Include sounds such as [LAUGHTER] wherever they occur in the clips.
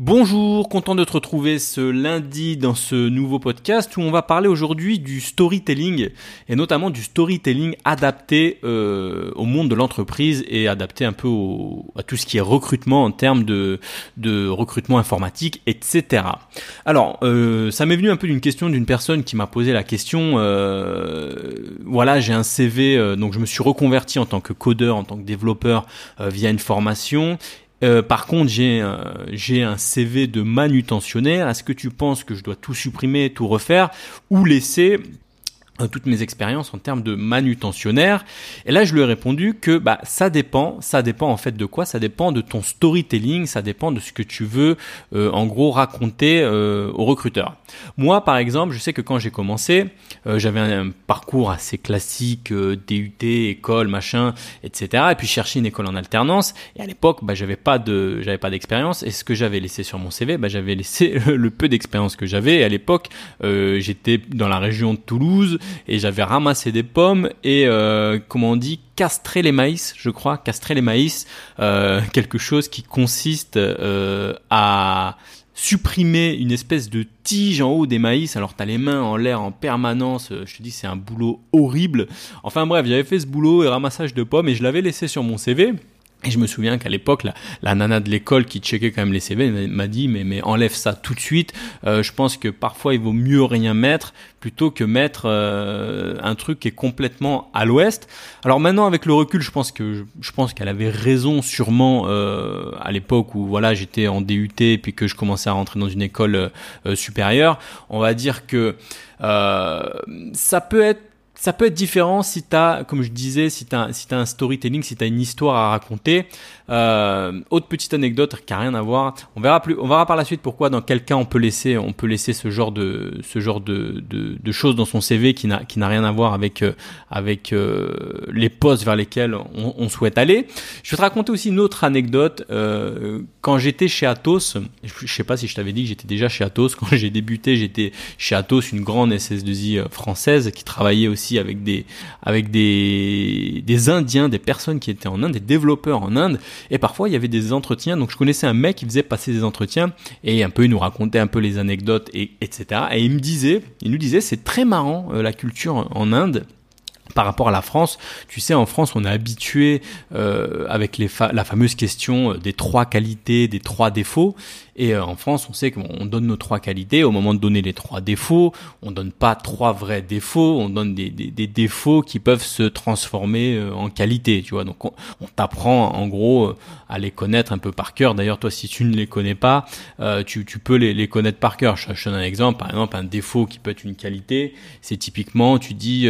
Bonjour, content de te retrouver ce lundi dans ce nouveau podcast où on va parler aujourd'hui du storytelling et notamment du storytelling adapté euh, au monde de l'entreprise et adapté un peu à tout ce qui est recrutement en termes de, recrutement informatique, etc. Alors, euh, ça m'est venu un peu d'une question d'une personne qui m'a posé la question, euh, voilà, j'ai un CV, donc je me suis reconverti en tant que codeur, en tant que développeur via une formation euh, par contre, j'ai j'ai un CV de manutentionnaire. Est-ce que tu penses que je dois tout supprimer, tout refaire, ou laisser toutes mes expériences en termes de manutentionnaire. Et là, je lui ai répondu que bah ça dépend, ça dépend en fait de quoi? Ça dépend de ton storytelling, ça dépend de ce que tu veux euh, en gros raconter euh, aux recruteurs. Moi, par exemple, je sais que quand j'ai commencé, j'avais un, parcours assez classique, DUT, école, machin, etc. Et puis chercher une école en alternance. Et à l'époque, bah j'avais pas de, j'avais pas d'expérience. Et ce que j'avais laissé sur mon CV, bah j'avais laissé [LAUGHS] le peu d'expérience que j'avais. Et à l'époque, j'étais dans la région de Toulouse et j'avais ramassé des pommes et euh, comment on dit castrer les maïs, je crois, castrer les maïs, euh, quelque chose qui consiste euh, à supprimer une espèce de tige en haut des maïs. Alors t'as les mains en l'air en permanence. Je te dis c'est un boulot horrible. Enfin bref, j'avais fait ce boulot et ramassage de pommes et je l'avais laissé sur mon CV. Et je me souviens qu'à l'époque, la, la, nana de l'école qui checkait quand même les CV m'a dit mais, mais enlève ça tout de suite. Euh, je pense que parfois il vaut mieux rien mettre plutôt que mettre euh, un truc qui est complètement à l'ouest. Alors maintenant avec le recul, je pense que je pense qu'elle avait raison sûrement euh, à l'époque où voilà j'étais en DUT et puis que je commençais à rentrer dans une école euh, supérieure. On va dire que ça peut être ça peut être différent si tu as, comme je disais, si tu as, si as un storytelling, si tu as une histoire à raconter. Euh, autre petite anecdote qui a rien à voir. On verra plus, on verra par la suite pourquoi dans quel cas on peut laisser, on peut laisser ce genre de, ce genre de, de, de choses dans son CV qui n'a, qui n'a rien à voir avec, euh, avec euh, les postes vers lesquels on, on, souhaite aller. Je vais te raconter aussi une autre anecdote. Euh, quand j'étais chez Atos, je sais pas si je t'avais dit que j'étais déjà chez Atos. [LAUGHS] Quand j'ai débuté, j'étais chez Atos, une grande SS2I française qui travaillait aussi avec des, avec des, des Indiens, des personnes qui étaient en Inde, des développeurs en Inde. Et parfois, il y avait des entretiens. Donc, je connaissais un mec qui faisait passer des entretiens et un peu, il nous racontait un peu les anecdotes et etc. Et il me disait, il nous disait, c'est très marrant euh, la culture en Inde par rapport à la France, tu sais, en France, on est habitué euh, avec les la fameuse question euh, des trois qualités, des trois défauts. Et euh, en France, on sait qu'on donne nos trois qualités. Au moment de donner les trois défauts, on donne pas trois vrais défauts, on donne des, des, des défauts qui peuvent se transformer euh, en qualité. Tu vois, donc on, on t'apprend en gros euh, à les connaître un peu par cœur. D'ailleurs, toi, si tu ne les connais pas, tu, tu peux les, les connaître par cœur. Je, je donne un exemple. Par exemple, un défaut qui peut être une qualité, c'est typiquement, tu dis,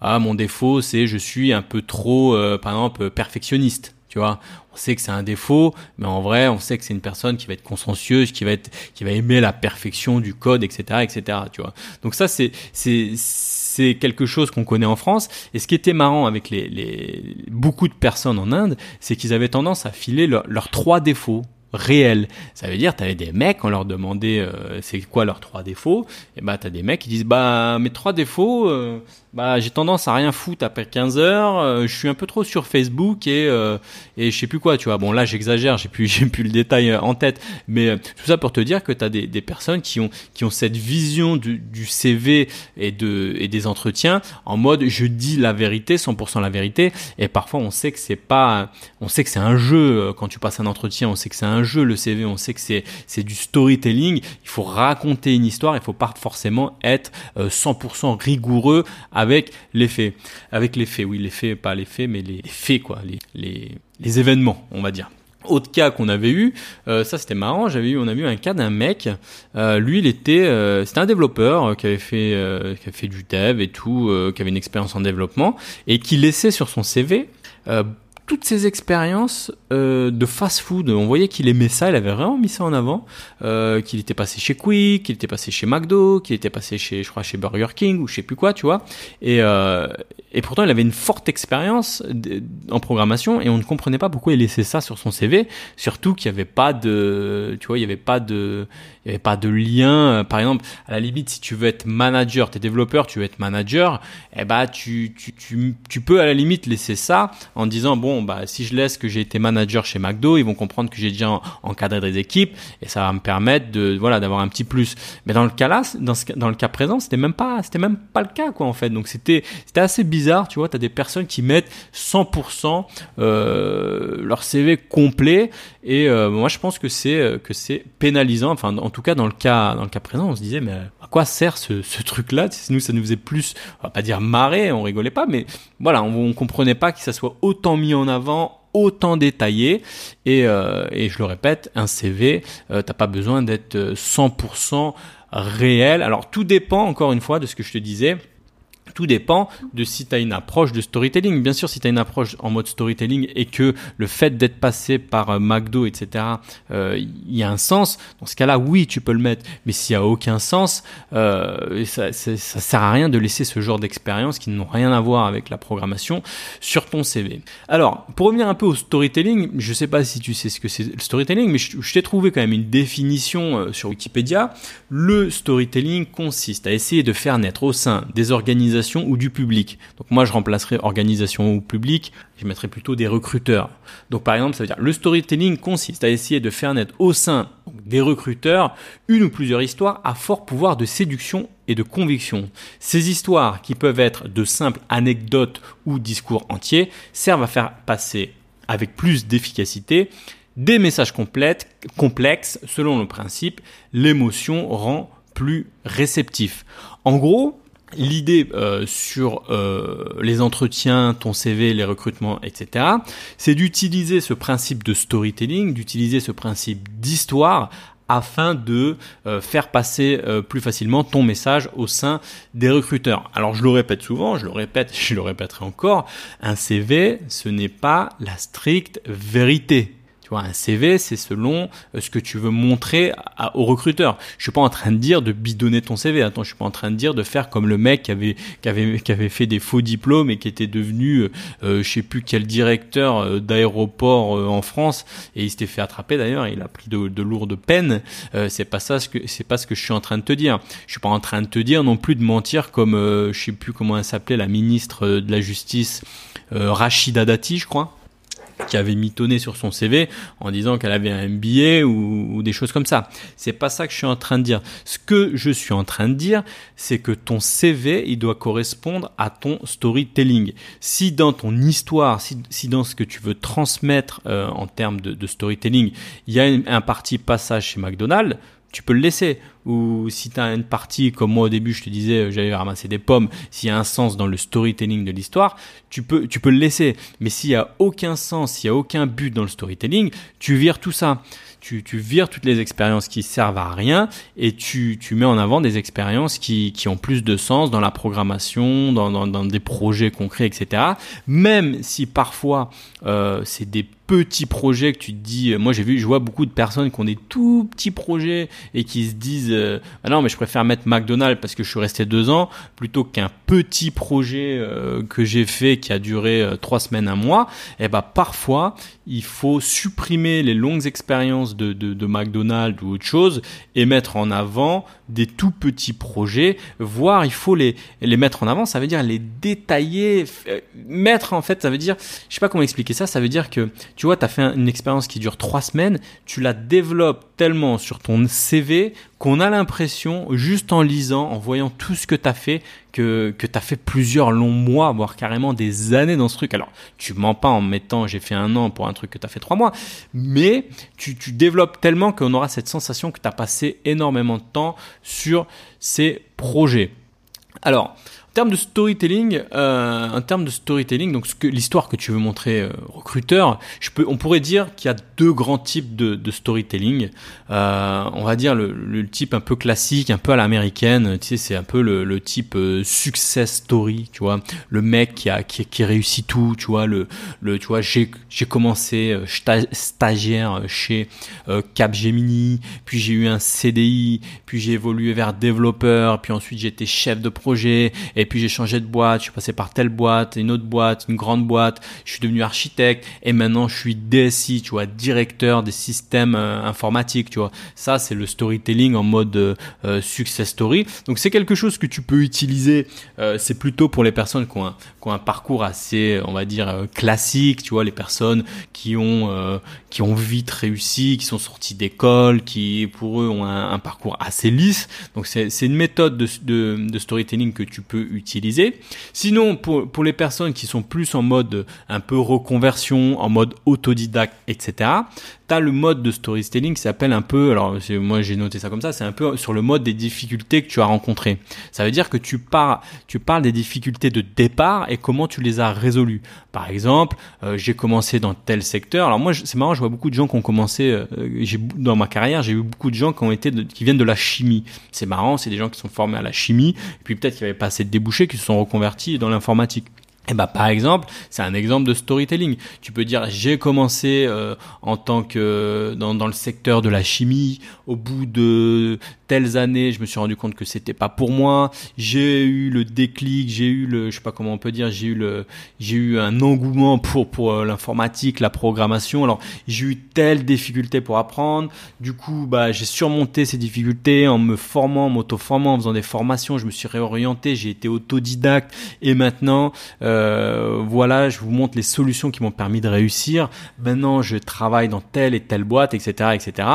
ah mon défaut, c'est je suis un peu trop, par exemple, perfectionniste. Tu vois, on sait que c'est un défaut, mais en vrai, on sait que c'est une personne qui va être consciencieuse, qui va être, qui va aimer la perfection du code, etc., etc. Tu vois. Donc ça, c'est, c'est, c'est quelque chose qu'on connaît en France. Et ce qui était marrant avec les, les beaucoup de personnes en Inde, c'est qu'ils avaient tendance à filer leurs trois défauts réels. Ça veut dire, tu avais des mecs, on leur demandait euh, c'est quoi leurs trois défauts, et bah t'as des mecs qui disent bah mes trois défauts, euh, bah j'ai tendance à rien foutre après 15 heures, euh, je suis un peu trop sur Facebook et euh, et je sais plus quoi, tu vois. Bon là j'exagère, j'ai plus [LAUGHS] j'ai plus le détail euh, en tête, mais tout ça pour te dire que tu as des, des personnes qui ont qui ont cette vision du, du CV et de et des entretiens en mode je dis la vérité, 100% la vérité. Et parfois on sait que c'est pas on sait que c'est un jeu quand tu passes un entretien, on sait que c'est un jeu le CV, on sait que c'est c'est du storytelling, il faut raconter une histoire, il faut pas forcément être 100% rigoureux avec les faits. Avec les faits, oui, les faits, pas les faits, mais les faits, quoi, les, les, les événements, on va dire. Autre cas qu'on avait eu, euh, ça c'était marrant, j'avais eu, on a eu un cas d'un mec, euh, lui il était, euh, c'était un développeur qui avait fait, qui avait fait du dev et tout, qui avait une expérience en développement et qui laissait sur son CV toutes ces expériences euh, de fast-food. On voyait qu'il aimait ça, il avait vraiment mis ça en avant, euh, qu'il était passé chez Quick, qu'il était passé chez McDo, qu'il était passé chez, je crois, chez Burger King ou je sais plus quoi, tu vois. Et, euh, et pourtant, il avait une forte expérience en programmation et on ne comprenait pas pourquoi il laissait ça sur son CV. Surtout qu'il n'y avait pas de, tu vois, il n'y avait pas de, il y avait pas de lien. Par exemple, à la limite, si tu veux être manager, t'es développeur, tu veux être manager, eh tu, tu, tu, tu peux à la limite laisser ça en disant bon, bah, si je laisse que j'ai été manager chez McDo, ils vont comprendre que j'ai déjà encadré des équipes et ça va me permettre de, voilà, d'avoir un petit plus. Mais dans le cas là, ce, dans c'était même pas, le cas, quoi, en fait. Donc c'était, assez bizarre tu vois, tu as des personnes qui mettent 100% euh, leur CV complet et euh, moi je pense que c'est euh, que c'est pénalisant. Enfin en tout cas dans le cas dans le cas présent, on se disait mais à quoi sert ce, ce truc là Nous ça nous faisait plus on va pas dire marrer, on rigolait pas mais voilà, on, on comprenait pas que ça soit autant mis en avant autant détaillé. Et, et je le répète un CV t'as pas besoin d'être 100% réel. Alors tout dépend encore une fois de ce que je te disais tout dépend de si tu as une approche de storytelling. Bien sûr, si tu as une approche en mode storytelling et que le fait d'être passé par euh, McDo, etc., euh, il y a un sens, dans ce cas-là, oui, tu peux le mettre. Mais s'il n'y a aucun sens, euh, ça, ça, sert à rien de laisser ce genre d'expérience qui n'ont rien à voir avec la programmation sur ton CV. Alors, pour revenir un peu au storytelling, je sais pas si tu sais ce que c'est le storytelling, mais je, je t'ai trouvé quand même une définition sur Wikipédia. Le storytelling consiste à essayer de faire naître au sein des organisations ou du public. Donc moi je remplacerai organisation ou public, je mettrai plutôt des recruteurs. Donc par exemple ça veut dire le storytelling consiste à essayer de faire naître au sein des recruteurs une ou plusieurs histoires à fort pouvoir de séduction et de conviction. Ces histoires qui peuvent être de simples anecdotes ou discours entiers servent à faire passer avec plus d'efficacité des messages complexes selon le principe l'émotion rend plus réceptif. En gros, L'idée euh, sur euh, les entretiens, ton CV, les recrutements, etc., c'est d'utiliser ce principe de storytelling, d'utiliser ce principe d'histoire afin de euh, faire passer plus facilement ton message au sein des recruteurs. Alors je le répète souvent, je le répète, [LAUGHS] je le répéterai encore, un CV, ce n'est pas la stricte vérité. Tu vois, un CV, c'est selon euh, ce que tu veux montrer au recruteur. Je suis pas en train de dire de bidonner ton CV. Attends, je suis pas en train de dire de faire comme le mec qui avait qui avait qui avait fait des faux diplômes et qui était devenu, euh, euh je sais plus quel directeur euh, d'aéroport en France et il s'était fait attraper d'ailleurs. Il a pris de, de lourdes peines. c'est pas ça ce que c'est pas ce que je suis en train de te dire. Je suis pas en train de te dire non plus de mentir comme je sais plus comment elle s'appelait la ministre de la justice Rachida Dati, je crois qui avait mitonné sur son CV en disant qu'elle avait un MBA ou, des choses comme ça. C'est pas ça que je suis en train de dire. Ce que je suis en train de dire, c'est que ton CV, il doit correspondre à ton storytelling. Si dans ton histoire, si, dans ce que tu veux transmettre euh, en termes de, de, storytelling, il y a un parti passage chez McDonald's, tu peux le laisser. Ou si tu as une partie, comme moi au début, je te disais, euh, j'allais ramasser des pommes, s'il y a un sens dans le storytelling de l'histoire, tu peux, tu peux le laisser. Mais s'il y a aucun sens, s'il y a aucun but dans le storytelling, tu vires tout ça tu, tu vires toutes les expériences qui servent à rien et tu, tu mets en avant des expériences qui, qui ont plus de sens dans la programmation, dans, des projets concrets, etc. Même si parfois euh, c'est des petits projets que tu te dis, moi j'ai vu, je vois beaucoup de personnes qui ont des tout petits projets et qui se disent, euh, ah non mais je préfère mettre McDonald's parce que je suis resté deux ans plutôt qu'un petit projet euh, que j'ai fait qui a duré trois semaines, un mois. Et eh ben parfois il faut supprimer les longues expériences de, de, McDonald's ou autre chose et mettre en avant des tout petits projets, voire il faut les, les mettre en avant, ça veut dire les détailler, euh, mettre en fait, ça veut dire, je sais pas comment expliquer ça, ça veut dire que, tu vois, tu as fait une expérience qui dure trois semaines, tu la développes tellement sur ton CV qu'on a l'impression, juste en lisant, en voyant tout ce que tu as fait, que, tu as fait plusieurs longs mois, voire carrément des années dans ce truc. Alors, tu mens pas en mettant j'ai fait un an pour un truc que tu as fait trois mois, mais tu, tu développes tellement qu'on aura cette sensation que tu as passé énormément de temps sur ces projets. Alors, termes de storytelling, euh, en termes de storytelling, donc l'histoire que tu veux montrer euh, recruteur, je peux, on pourrait dire qu'il y a deux grands types de, storytelling. Euh, on va dire le, type un peu classique, un peu à l'américaine. Tu sais, c'est un peu le, type euh, success story, tu vois, le mec qui a qui, réussit tout, tu vois, le le tu vois, j'ai commencé stagiaire chez Capgemini, puis j'ai eu un CDI, puis j'ai évolué vers développeur, puis ensuite j'étais chef de projet et et puis j'ai changé de boîte, je suis passé par telle boîte, une autre boîte, une grande boîte, je suis devenu architecte et maintenant je suis DSI, tu vois, directeur des systèmes euh, informatiques, tu vois. Ça c'est le storytelling en mode euh, euh, success story. Donc c'est quelque chose que tu peux utiliser, c'est plutôt pour les personnes qui ont, un, parcours assez, on va dire, classique, tu vois, les personnes qui ont, qui ont vite réussi, qui sont sortis d'école, qui pour eux ont un, parcours assez lisse. Donc c'est une méthode de, de, de storytelling que tu peux Sinon, pour, pour les personnes qui sont plus en mode un peu reconversion, en mode autodidacte, etc., tu as le mode de storytelling qui s'appelle un peu, alors moi j'ai noté ça comme ça, c'est un peu sur le mode des difficultés que tu as rencontrées. Ça veut dire que tu, parles des difficultés de départ et comment tu les as résolues. Par exemple, euh, j'ai commencé dans tel secteur. Alors moi, c'est marrant, je vois beaucoup de gens qui ont commencé, euh, dans ma carrière, j'ai eu beaucoup de gens qui ont été, qui viennent de la chimie. C'est marrant, c'est des gens qui sont formés à la chimie, et puis peut-être qu'il n'y avait pas assez de débouchés, qui se sont reconvertis dans l'informatique. Eh bah par exemple, c'est un exemple de storytelling. Tu peux dire j'ai commencé euh, en tant que dans, dans le secteur de la chimie. Au bout de telles années, je me suis rendu compte que c'était pas pour moi. J'ai eu le déclic, j'ai eu le, je sais pas comment on peut dire, j'ai eu le, j'ai eu un engouement pour pour euh, l'informatique, la programmation. Alors j'ai eu telle difficulté pour apprendre. Du coup, bah j'ai surmonté ces difficultés en me formant, m'auto-formant, en faisant des formations. Je me suis réorienté, j'ai été autodidacte et maintenant euh, euh, voilà, je vous montre les solutions qui m'ont permis de réussir. Maintenant, je travaille dans telle et telle boîte, etc., etc.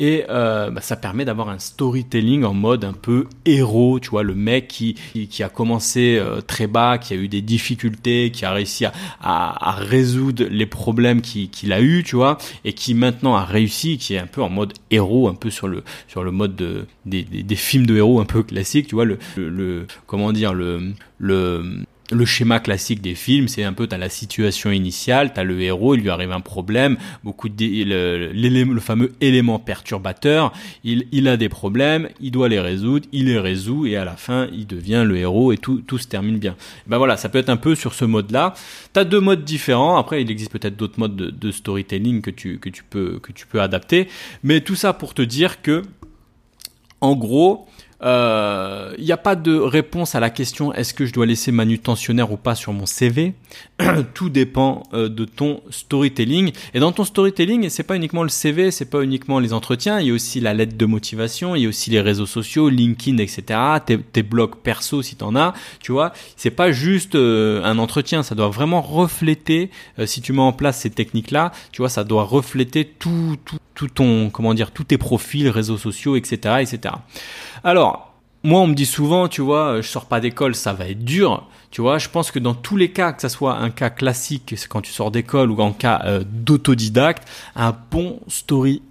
Et euh, bah, ça permet d'avoir un storytelling en mode un peu héros, tu vois, le mec qui qui, a commencé euh, très bas, qui a eu des difficultés, qui a réussi à, résoudre les problèmes qu'il a eu, tu vois, et qui maintenant a réussi, qui est un peu en mode héros, un peu sur le sur le mode de, des films de héros un peu classiques, tu vois, le, le, le comment dire le le le schéma classique des films, c'est un peu t'as la situation initiale, t'as le héros, il lui arrive un problème, beaucoup de le, le, fameux élément perturbateur, il, il a des problèmes, il doit les résoudre, il les résout et à la fin il devient le héros et tout tout se termine bien. Ben voilà, ça peut être un peu sur ce mode-là. T'as deux modes différents. Après, il existe peut-être d'autres modes de, de, storytelling que tu que tu peux que tu peux adapter, mais tout ça pour te dire que en gros, il euh, n'y a pas de réponse à la question est-ce que je dois laisser manutentionnaire ou pas sur mon CV. [CLEARS THROAT] Tout dépend euh, de ton storytelling. Et dans ton storytelling, c'est pas uniquement le CV, c'est pas uniquement les entretiens, il y a aussi la lettre de motivation, il y a aussi les réseaux sociaux, LinkedIn, etc. Tes, blogs perso si t'en as, tu vois. C'est pas juste euh, un entretien, ça doit vraiment refléter. si tu mets en place ces techniques-là, tu vois, ça doit refléter tout, tout, ton, comment dire, tous tes profils, réseaux sociaux, etc., etc. Alors, moi, on me dit souvent, tu vois, euh, je sors pas d'école, ça va être dur. Tu vois, je pense que dans tous les cas, que ce soit un cas classique, c'est quand tu sors d'école ou en cas euh, d'autodidacte, un bon story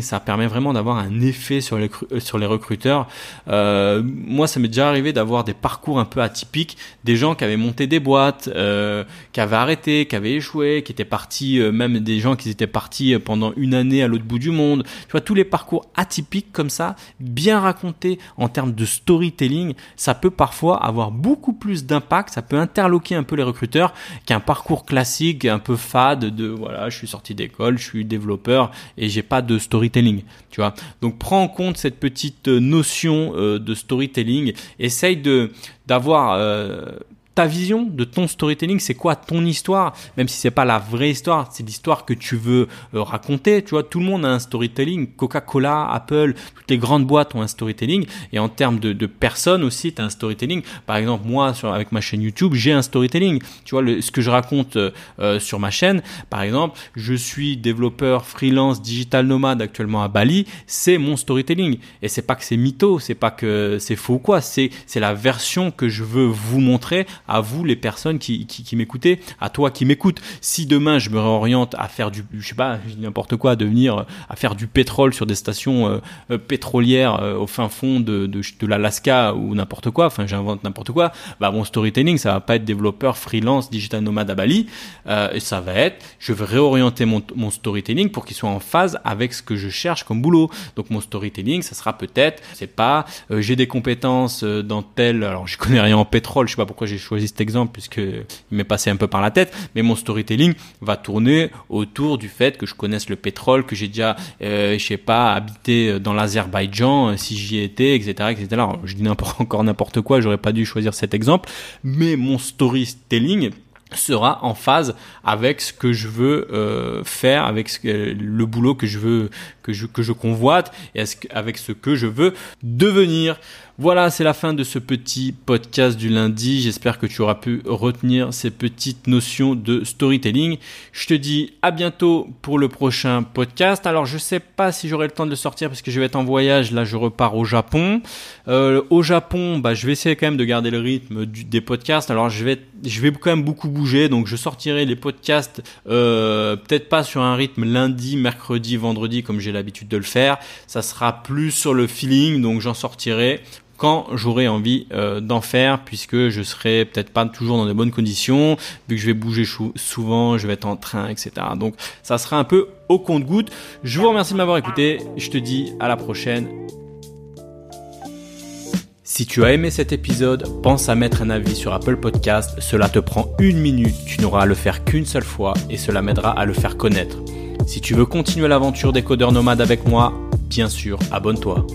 ça permet vraiment d'avoir un effet sur les, recruteurs. Euh, moi, ça m'est déjà arrivé d'avoir des parcours un peu atypiques, des gens qui avaient monté des boîtes, euh, qui avaient arrêté, qui avaient échoué, qui étaient partis, euh, même des gens qui étaient partis pendant une année à l'autre bout du monde. Tu vois, tous les parcours atypiques comme ça, bien racontés en termes de storytelling, ça peut parfois avoir beaucoup plus d'impact, ça peut interloquer un peu les recruteurs qu'un parcours classique, un peu fade de voilà, je suis sorti d'école, je suis développeur et j'ai pas de storytelling, tu vois. Donc prends en compte cette petite euh, notion euh, de storytelling, essaye de d'avoir euh, ta vision de ton storytelling, c'est quoi ton histoire, même si c'est pas la vraie histoire, c'est l'histoire que tu veux euh, raconter. Tu vois, tout le monde a un storytelling. Coca-Cola, Apple, toutes les grandes boîtes ont un storytelling. Et en termes de, de personnes aussi, tu as un storytelling. Par exemple, moi, sur, avec ma chaîne YouTube, j'ai un storytelling. Tu vois, ce que je raconte euh, euh, sur ma chaîne, par exemple, je suis développeur freelance digital nomade actuellement à Bali, c'est mon storytelling. Et c'est pas que c'est mytho, c'est pas que c'est faux ou quoi, c'est c'est la version que je veux vous montrer à vous les personnes qui, qui, m'écoutez, à toi qui m'écoutes. Si demain je me réoriente à faire du, je sais pas, n'importe quoi, à devenir, à faire du pétrole sur des stations euh, euh, pétrolières euh, au fin fond de, de, de l'Alaska ou n'importe quoi, enfin j'invente n'importe quoi, bah mon storytelling ça va pas être développeur freelance digital nomade à Bali, et ça va être, je vais réorienter mon, mon storytelling pour qu'il soit en phase avec ce que je cherche comme boulot. Donc mon storytelling, ça sera peut-être, c'est pas, j'ai des compétences dans tel, alors je connais rien en pétrole, je sais pas pourquoi j'ai choisi cet exemple puisque il m'est passé un peu par la tête, mais mon storytelling va tourner autour du fait que je connaisse le pétrole, que j'ai déjà, euh, je sais pas, habité dans l'Azerbaïdjan, euh, si j'y étais, etc., etc. Alors, je dis n'importe [LAUGHS] encore n'importe quoi, j'aurais pas dû choisir cet exemple, mais mon storytelling sera en phase avec ce que je veux euh, faire, avec ce le boulot que je veux, que je, que je convoite, et avec ce que je veux devenir. Voilà, c'est la fin de ce petit podcast du lundi. J'espère que tu auras pu retenir ces petites notions de storytelling. Je te dis à bientôt pour le prochain podcast. Alors, je sais pas si j'aurai le temps de le sortir parce que je vais être en voyage. Là, je repars au Japon. Euh, au Japon, bah, je vais essayer quand même de garder le rythme des podcasts. Alors, je vais, je vais quand même beaucoup bouger. Donc, je sortirai les podcasts euh, peut-être pas sur un rythme lundi, mercredi, vendredi comme j'ai l'habitude de le faire. Ça sera plus sur le feeling. Donc, j'en sortirai quand j'aurai envie euh, d'en faire puisque je serai peut-être pas toujours dans de bonnes conditions vu que je vais bouger souvent, je vais être en train, etc. Donc ça sera un peu au compte-goutte. Je vous remercie de m'avoir écouté. Je te dis à la prochaine. Si tu as aimé cet épisode, pense à mettre un avis sur Apple Podcast. Cela te prend une minute, tu n'auras à le faire qu'une seule fois et cela m'aidera à le faire connaître. Si tu veux continuer l'aventure des codeurs nomades avec moi, bien sûr, abonne-toi.